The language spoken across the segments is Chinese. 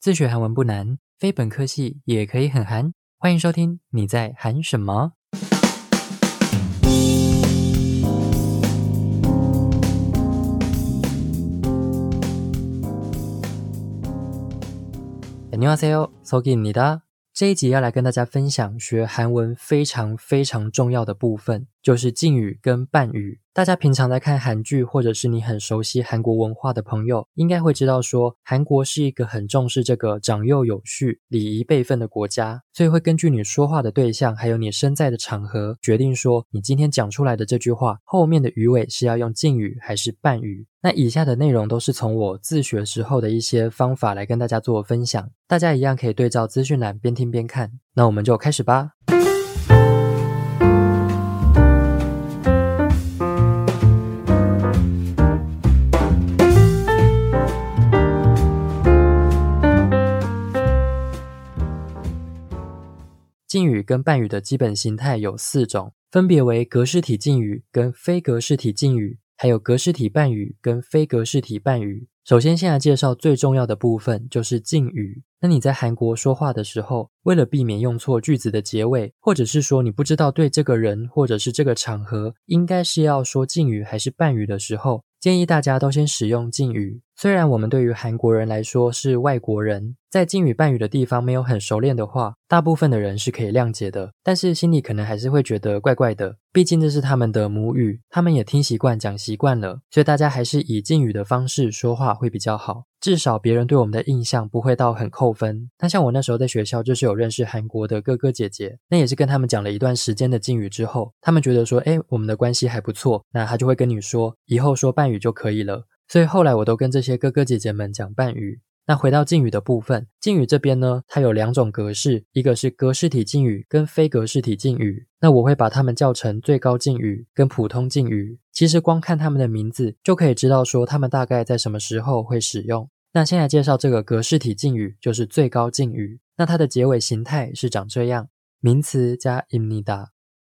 自学韩文不难，非本科系也可以很韩。欢迎收听你在韩什么。안녕하세요서기입니 다。 这一集要来跟大家分享学韩文非常非常重要的部分。就是敬语跟伴语。大家平常在看韩剧，或者是你很熟悉韩国文化的朋友，应该会知道说，韩国是一个很重视这个长幼有序、礼仪辈分的国家，所以会根据你说话的对象，还有你身在的场合，决定说你今天讲出来的这句话后面的语尾是要用敬语还是伴语。那以下的内容都是从我自学时候的一些方法来跟大家做分享，大家一样可以对照资讯栏边听边看。那我们就开始吧。敬语跟伴语的基本形态有四种，分别为格式体敬语跟非格式体敬语，还有格式体伴语跟非格式体伴语。首先，先来介绍最重要的部分，就是敬语。那你在韩国说话的时候，为了避免用错句子的结尾，或者是说你不知道对这个人或者是这个场合应该是要说敬语还是伴语的时候，建议大家都先使用敬语。虽然我们对于韩国人来说是外国人，在敬语伴语的地方没有很熟练的话，大部分的人是可以谅解的。但是心里可能还是会觉得怪怪的，毕竟这是他们的母语，他们也听习惯讲习惯了，所以大家还是以敬语的方式说话会比较好，至少别人对我们的印象不会到很扣分。那像我那时候在学校，就是有认识韩国的哥哥姐姐，那也是跟他们讲了一段时间的敬语之后，他们觉得说，哎，我们的关系还不错，那他就会跟你说，以后说伴语就可以了。所以后来我都跟这些哥哥姐姐们讲伴语。那回到敬语的部分，敬语这边呢，它有两种格式，一个是格式体敬语跟非格式体敬语。那我会把它们叫成最高敬语跟普通敬语。其实光看它们的名字就可以知道说它们大概在什么时候会使用。那先来介绍这个格式体敬语，就是最高敬语。那它的结尾形态是长这样：名词加 imnida，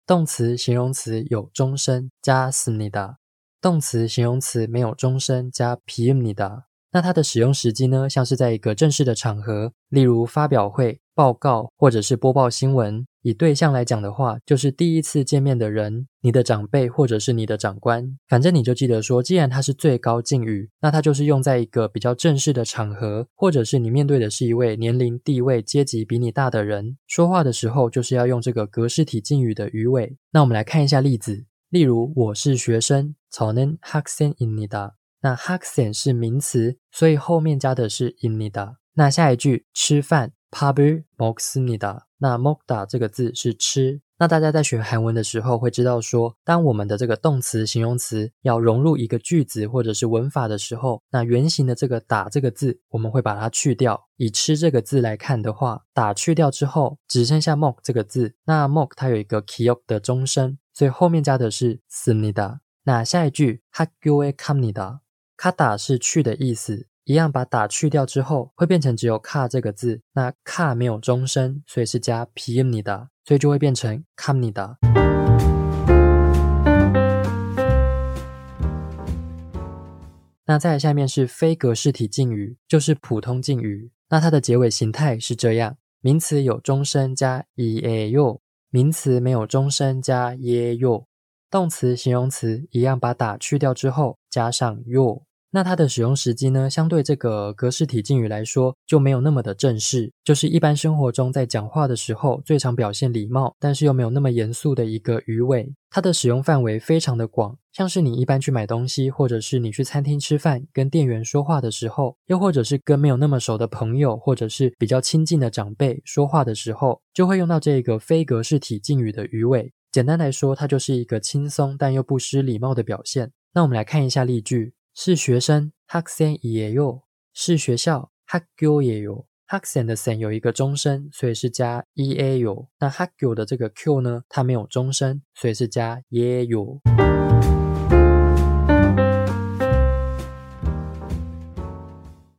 动词、形容词有终身加 smnida。动词、形容词没有终身加 p i m n i d a。那它的使用时机呢，像是在一个正式的场合，例如发表会、报告或者是播报新闻。以对象来讲的话，就是第一次见面的人，你的长辈或者是你的长官。反正你就记得说，既然它是最高敬语，那它就是用在一个比较正式的场合，或者是你面对的是一位年龄、地位、阶级比你大的人，说话的时候就是要用这个格式体敬语的语尾。那我们来看一下例子。例如，我是学生，저는학생입니 다。 那학생是名词，所以后面加的是입니 다。 那下一句吃饭，밥을먹습니 다。 那먹다这个字是吃。那大家在学韩文的时候会知道说，当我们的这个动词、形容词要融入一个句子或者是文法的时候，那原形的这个打这个字，我们会把它去掉。以吃这个字来看的话，打去掉之后，只剩下먹这个字。那먹它有一个기억的终身。所以后面加的是습니다那下一句학교에갑니다 卡打是去的意思，一样把打去掉之后，会变成只有卡这个字。那卡没有中声，所以是加 pni 的，所以就会变成 camni 的。那再下面是非格式体敬语，就是普通敬语。那它的结尾形态是这样：名词有中声加 eyo，名词没有中声加 yo。动词、形容词一样把打去掉之后，加上 yo。那它的使用时机呢，相对这个格式体敬语来说就没有那么的正式，就是一般生活中在讲话的时候最常表现礼貌，但是又没有那么严肃的一个语尾。它的使用范围非常的广，像是你一般去买东西，或者是你去餐厅吃饭，跟店员说话的时候，又或者是跟没有那么熟的朋友，或者是比较亲近的长辈说话的时候，就会用到这个非格式体敬语的语尾。简单来说，它就是一个轻松但又不失礼貌的表现。那我们来看一下例句。是学生학생이에 요， 是学校학교에 요。 학생的생有一个终身，所以是加 e a 요。 那학교的这个 q 呢，它没有终身，所以是加예 요。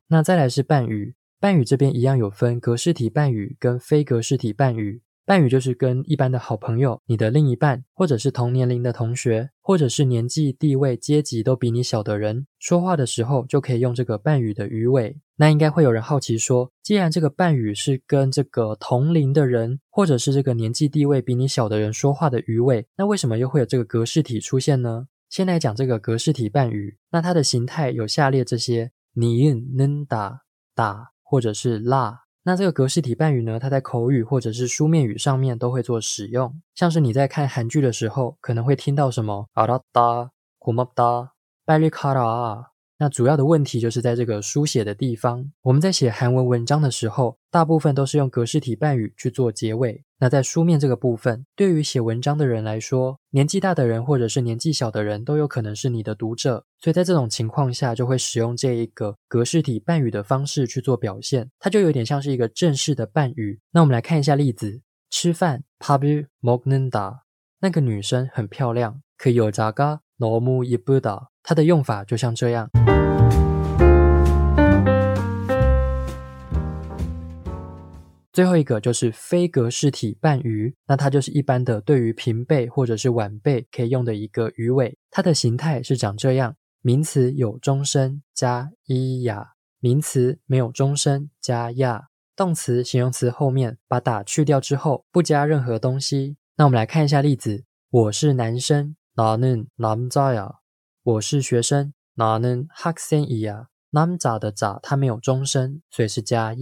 那再来是伴语，伴语这边一样有分格式体伴语跟非格式体伴语。 伴侣就是跟一般的好朋友、你的另一半，或者是同年龄的同学，或者是年纪、地位、阶级都比你小的人，说话的时候就可以用这个伴语的语尾。那应该会有人好奇说，既然这个伴语是跟这个同龄的人，或者是这个年纪地位比你小的人说话的语尾，那为什么又会有这个格式体出现呢？先来讲这个格式体伴语，那它的形态有下列这些：你、能打、打，或者是拉。那这个格式体伴语呢，它在口语或者是书面语上面都会做使用。像是你在看韩剧的时候，可能会听到什么아라다고맙다빨리가라那主要的问题就是在这个书写的地方。我们在写韩文文章的时候，大部分都是用格式体伴语去做结尾。 那在书面这个部分，对于写文章的人来说，年纪大的人或者是年纪小的人都有可能是你的读者，所以在这种情况下，就会使用这一个格式体伴语的方式去做表现，它就有点像是一个正式的伴语。那我们来看一下例子：吃饭，밥을먹는 다。 那个女生很漂亮，그여자가너무예쁘 다。 它的用法就像这样。 最后一个就是非格式体伴语，那它就是一般的对于平辈或者是晚辈可以用的一个语尾。它的形态是长这样：名词有终身加伊呀，名词没有终身加呀，动词、形容词后面把打去掉之后不加任何东西。那我们来看一下例子：我是男生，나는남자 야。 我是学生，나는학생이 야。 남자的자它没有终身，所以是加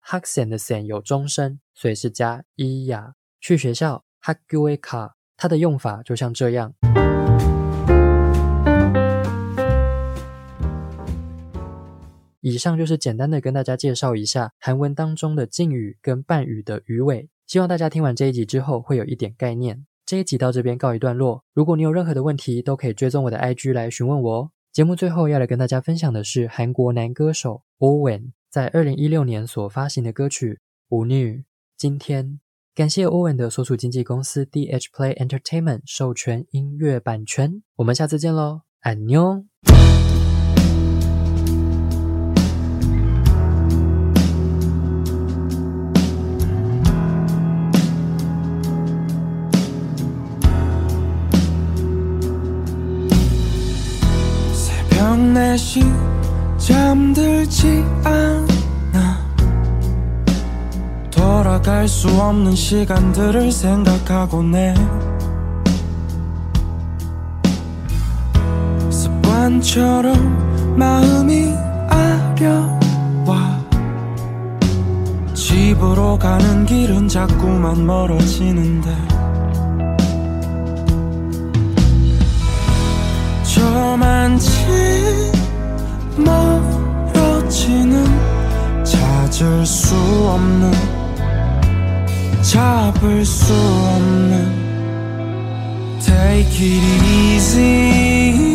h a k s e n 的 “sen” 有终身，所以是加 i a 去学校 h a k g u e k a 它的用法就像这样。以上就是简单的跟大家介绍一下韩文当中的敬语跟伴语的语尾，希望大家听完这一集之后会有一点概念。这一集到这边告一段落，如果你有任何的问题，都可以追踪我的 IG 来询问我哦。节目最后要来跟大家分享的是韩国男歌手 Owen，在二零一六年所发行的歌曲《舞女》。今天感谢欧文的所属经纪公司 DH Play Entertainment 授权音乐版权。我们下次见喽，安妞。 수 없는 시간들을 생각하고 내 습관처럼 마음이 아려와 집으로 가는 길은 자꾸만 멀어지는데 저만치 멀어지는 찾을 수 없는 잡을 수 없는 Take it easy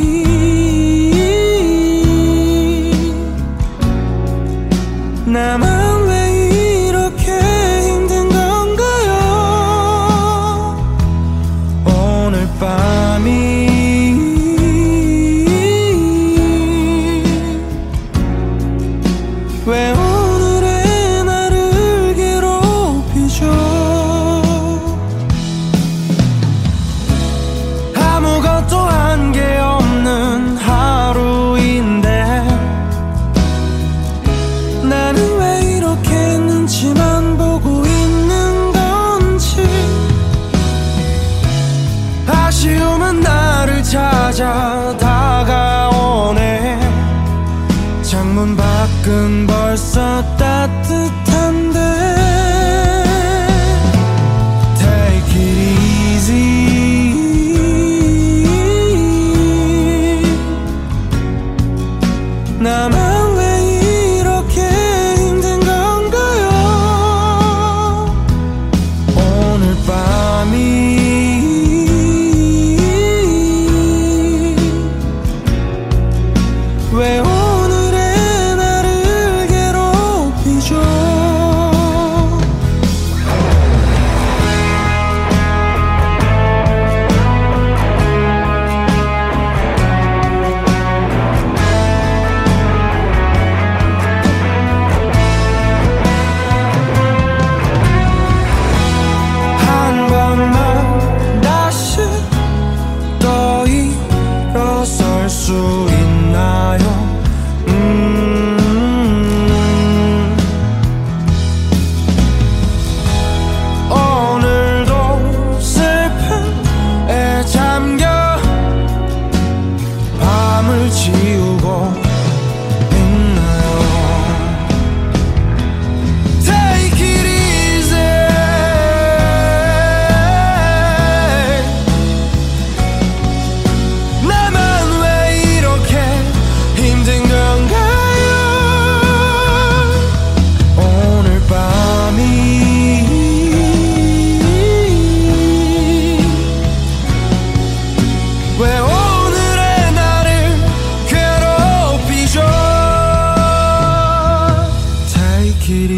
Could